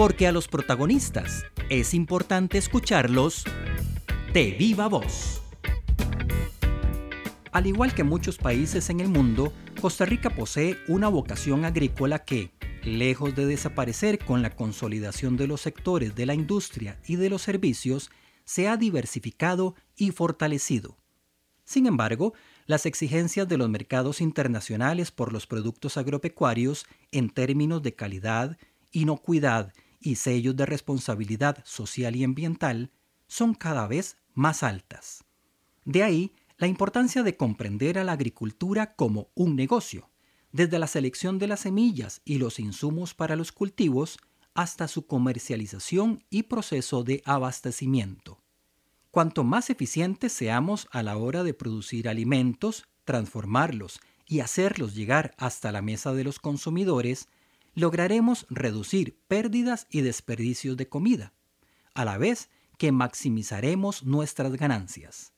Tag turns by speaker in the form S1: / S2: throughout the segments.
S1: porque a los protagonistas es importante escucharlos de viva voz. Al igual que muchos países en el mundo, Costa Rica posee una vocación agrícola que, lejos de desaparecer con la consolidación de los sectores de la industria y de los servicios, se ha diversificado y fortalecido. Sin embargo, las exigencias de los mercados internacionales por los productos agropecuarios en términos de calidad, inocuidad y sellos de responsabilidad social y ambiental son cada vez más altas. De ahí la importancia de comprender a la agricultura como un negocio, desde la selección de las semillas y los insumos para los cultivos hasta su comercialización y proceso de abastecimiento. Cuanto más eficientes seamos a la hora de producir alimentos, transformarlos y hacerlos llegar hasta la mesa de los consumidores, lograremos reducir pérdidas y desperdicios de comida, a la vez que maximizaremos nuestras ganancias.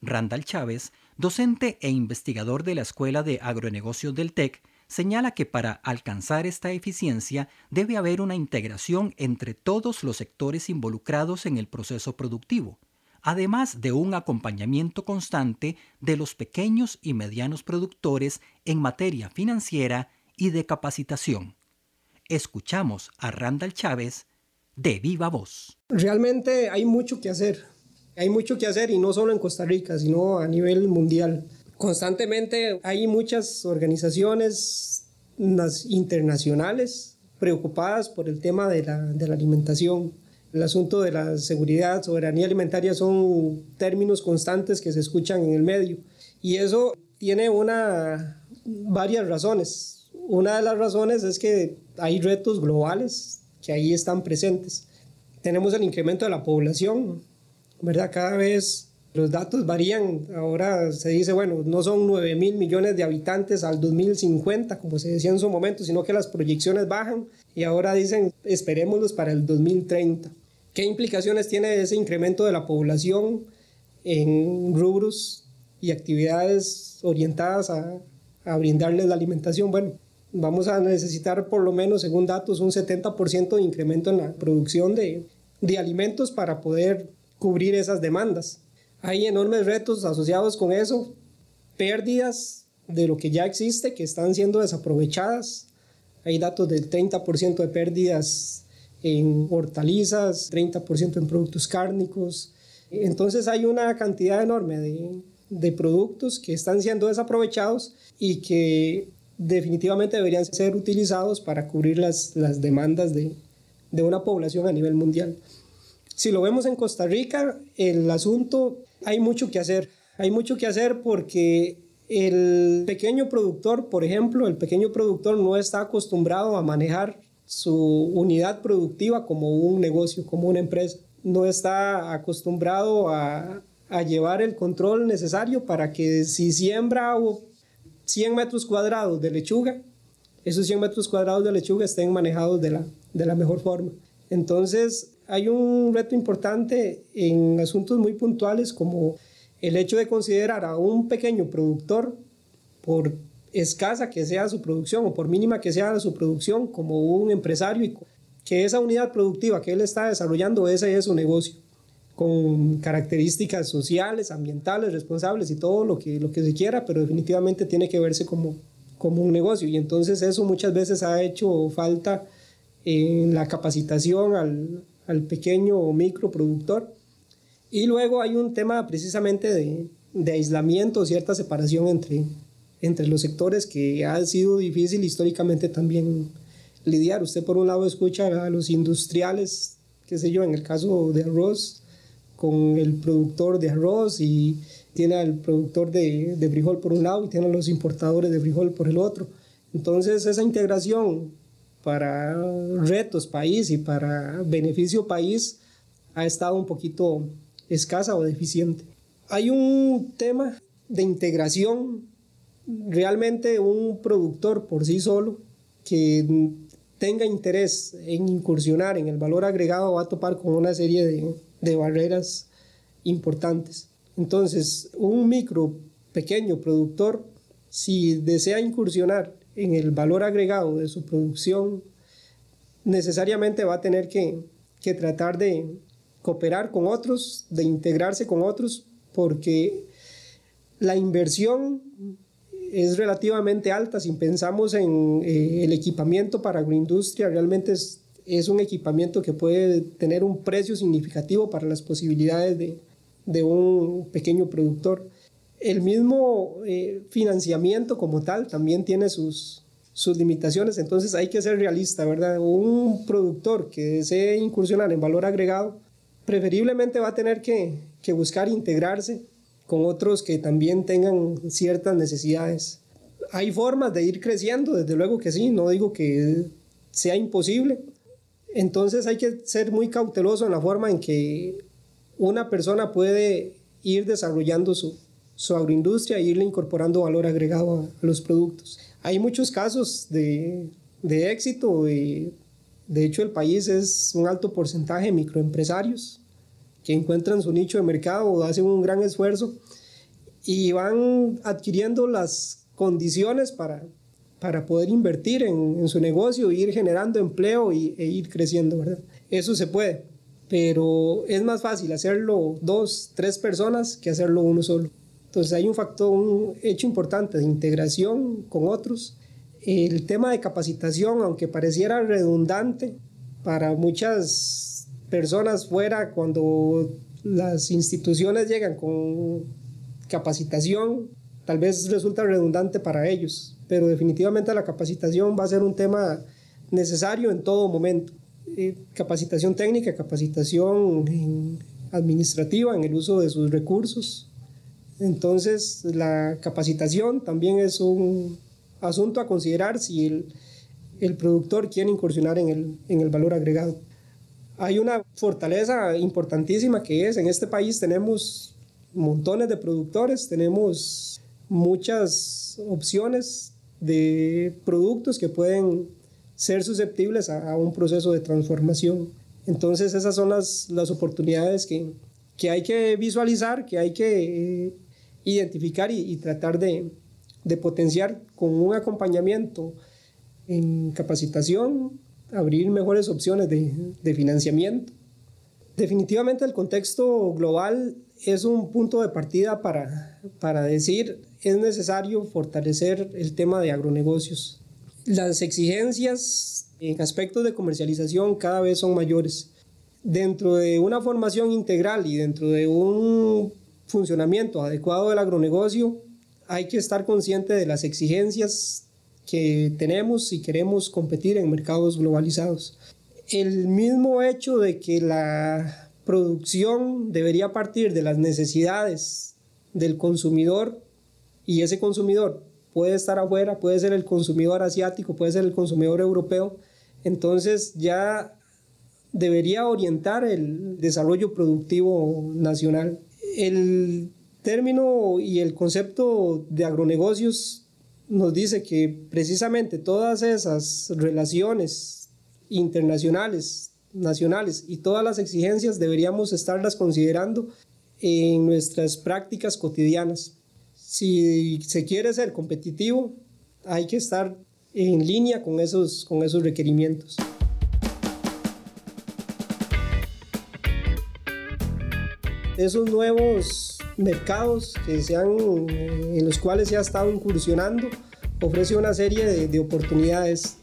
S1: Randall Chávez, docente e investigador de la Escuela de Agronegocios del TEC, señala que para alcanzar esta eficiencia debe haber una integración entre todos los sectores involucrados en el proceso productivo, además de un acompañamiento constante de los pequeños y medianos productores en materia financiera y de capacitación. Escuchamos a Randall Chávez de viva voz.
S2: Realmente hay mucho que hacer. Hay mucho que hacer y no solo en Costa Rica, sino a nivel mundial. Constantemente hay muchas organizaciones internacionales preocupadas por el tema de la, de la alimentación. El asunto de la seguridad, soberanía alimentaria son términos constantes que se escuchan en el medio. Y eso tiene una, varias razones. Una de las razones es que hay retos globales que ahí están presentes. Tenemos el incremento de la población, ¿verdad? Cada vez los datos varían. Ahora se dice, bueno, no son 9 mil millones de habitantes al 2050, como se decía en su momento, sino que las proyecciones bajan y ahora dicen, esperémoslos para el 2030. ¿Qué implicaciones tiene ese incremento de la población en rubros y actividades orientadas a, a brindarles la alimentación? Bueno, vamos a necesitar por lo menos, según datos, un 70% de incremento en la producción de, de alimentos para poder cubrir esas demandas. Hay enormes retos asociados con eso, pérdidas de lo que ya existe que están siendo desaprovechadas. Hay datos del 30% de pérdidas en hortalizas, 30% en productos cárnicos. Entonces hay una cantidad enorme de, de productos que están siendo desaprovechados y que definitivamente deberían ser utilizados para cubrir las, las demandas de, de una población a nivel mundial. Si lo vemos en Costa Rica, el asunto hay mucho que hacer. Hay mucho que hacer porque el pequeño productor, por ejemplo, el pequeño productor no está acostumbrado a manejar su unidad productiva como un negocio, como una empresa. No está acostumbrado a, a llevar el control necesario para que si siembra 100 metros cuadrados de lechuga, esos 100 metros cuadrados de lechuga estén manejados de la, de la mejor forma. Entonces, hay un reto importante en asuntos muy puntuales como el hecho de considerar a un pequeño productor, por escasa que sea su producción o por mínima que sea su producción, como un empresario y que esa unidad productiva que él está desarrollando, ese es su negocio con características sociales, ambientales, responsables y todo lo que, lo que se quiera, pero definitivamente tiene que verse como, como un negocio. Y entonces eso muchas veces ha hecho falta en la capacitación al, al pequeño o micro productor. Y luego hay un tema precisamente de, de aislamiento, cierta separación entre, entre los sectores que ha sido difícil históricamente también lidiar. Usted por un lado escucha a los industriales, qué sé yo, en el caso de arroz, con el productor de arroz y tiene al productor de, de frijol por un lado y tiene a los importadores de frijol por el otro. Entonces esa integración para retos país y para beneficio país ha estado un poquito escasa o deficiente. Hay un tema de integración, realmente un productor por sí solo que tenga interés en incursionar en el valor agregado va a topar con una serie de, de barreras importantes. Entonces, un micro, pequeño productor, si desea incursionar en el valor agregado de su producción, necesariamente va a tener que, que tratar de cooperar con otros, de integrarse con otros, porque la inversión es relativamente alta. Si pensamos en eh, el equipamiento para agroindustria, realmente es, es, un equipamiento que puede tener un precio significativo para las posibilidades de, de un pequeño productor. El mismo eh, financiamiento como tal también tiene sus, sus limitaciones, entonces hay que ser realista, ¿verdad? Un productor que desee incursionar en valor agregado, preferiblemente va a tener que, que buscar integrarse con otros que también tengan ciertas necesidades. Hay formas de ir creciendo, desde luego que sí, no digo que sea imposible. Entonces hay que ser muy cauteloso en la forma en que una persona puede ir desarrollando su, su agroindustria e irle incorporando valor agregado a, los productos. Hay muchos casos de, de éxito, y de hecho el país es un alto porcentaje de microempresarios que encuentran su nicho de mercado hacen un gran esfuerzo y van adquiriendo las condiciones para, para poder invertir en, su negocio, ir generando empleo y, e ir creciendo, ¿verdad? Eso se puede, pero es más fácil hacerlo dos, tres personas que hacerlo uno solo. Entonces hay un factor, un hecho importante de integración con otros. El tema de capacitación, aunque pareciera redundante para muchas personas fuera cuando las instituciones llegan con capacitación, tal vez resulta redundante para ellos, pero definitivamente la capacitación va a ser un tema necesario en todo momento. Eh, capacitación técnica, capacitación administrativa en el uso de sus recursos. Entonces, la capacitación también es un asunto a considerar si el, el productor quiere incursionar en el, en el valor agregado hay una fortaleza importantísima que es, en este país tenemos montones de productores, tenemos muchas opciones de productos que pueden ser susceptibles a, un proceso de transformación. Entonces esas son las, las oportunidades que, que, hay que visualizar, que hay que eh, identificar y, y tratar de, de potenciar con un acompañamiento en capacitación, abrir mejores opciones de, de financiamiento. Definitivamente el contexto global es un punto de partida para, para decir es necesario fortalecer el tema de agronegocios. Las exigencias en aspectos de comercialización cada vez son mayores. Dentro de una formación integral y dentro de un funcionamiento adecuado del agronegocio, hay que estar consciente de las exigencias que tenemos si queremos competir en mercados globalizados. El mismo hecho de que la producción debería partir de las necesidades del consumidor y ese consumidor puede estar afuera, puede ser el consumidor asiático, puede ser el consumidor europeo, entonces ya debería orientar el desarrollo productivo nacional. El término y el concepto de agronegocios nos dice que precisamente todas esas relaciones internacionales, nacionales y todas las exigencias deberíamos estarlas considerando en nuestras prácticas cotidianas. Si se quiere ser competitivo, hay que estar en línea con esos, con esos requerimientos. Esos nuevos mercados que se en los cuales se ha estado incursionando ofrece una serie de, de oportunidades.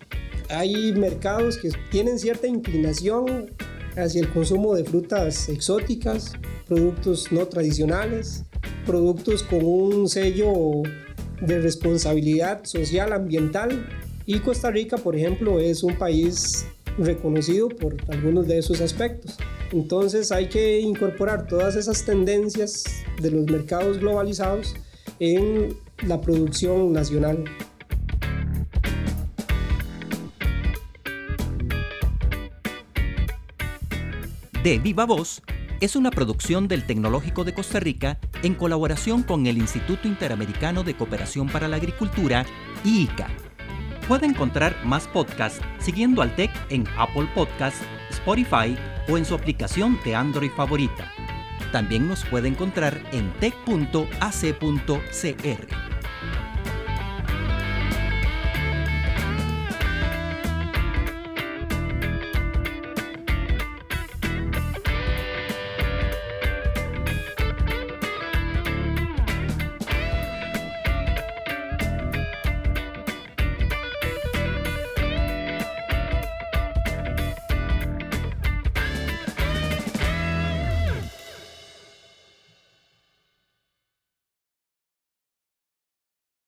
S2: Hay mercados que tienen cierta inclinación hacia el consumo de frutas exóticas, productos no tradicionales, productos con un sello de responsabilidad social ambiental. Y Costa Rica, por ejemplo, es un país reconocido por algunos de esos aspectos. Entonces hay que incorporar todas esas tendencias de los mercados globalizados en la producción nacional.
S1: De Viva Voz es una producción del Tecnológico de Costa Rica en colaboración con el Instituto Interamericano de Cooperación para la Agricultura, IICA. Puede encontrar más podcasts siguiendo al TEC en Apple Podcasts, Spotify o en su aplicación de Android favorita. También nos puede encontrar en tech.ac.cr.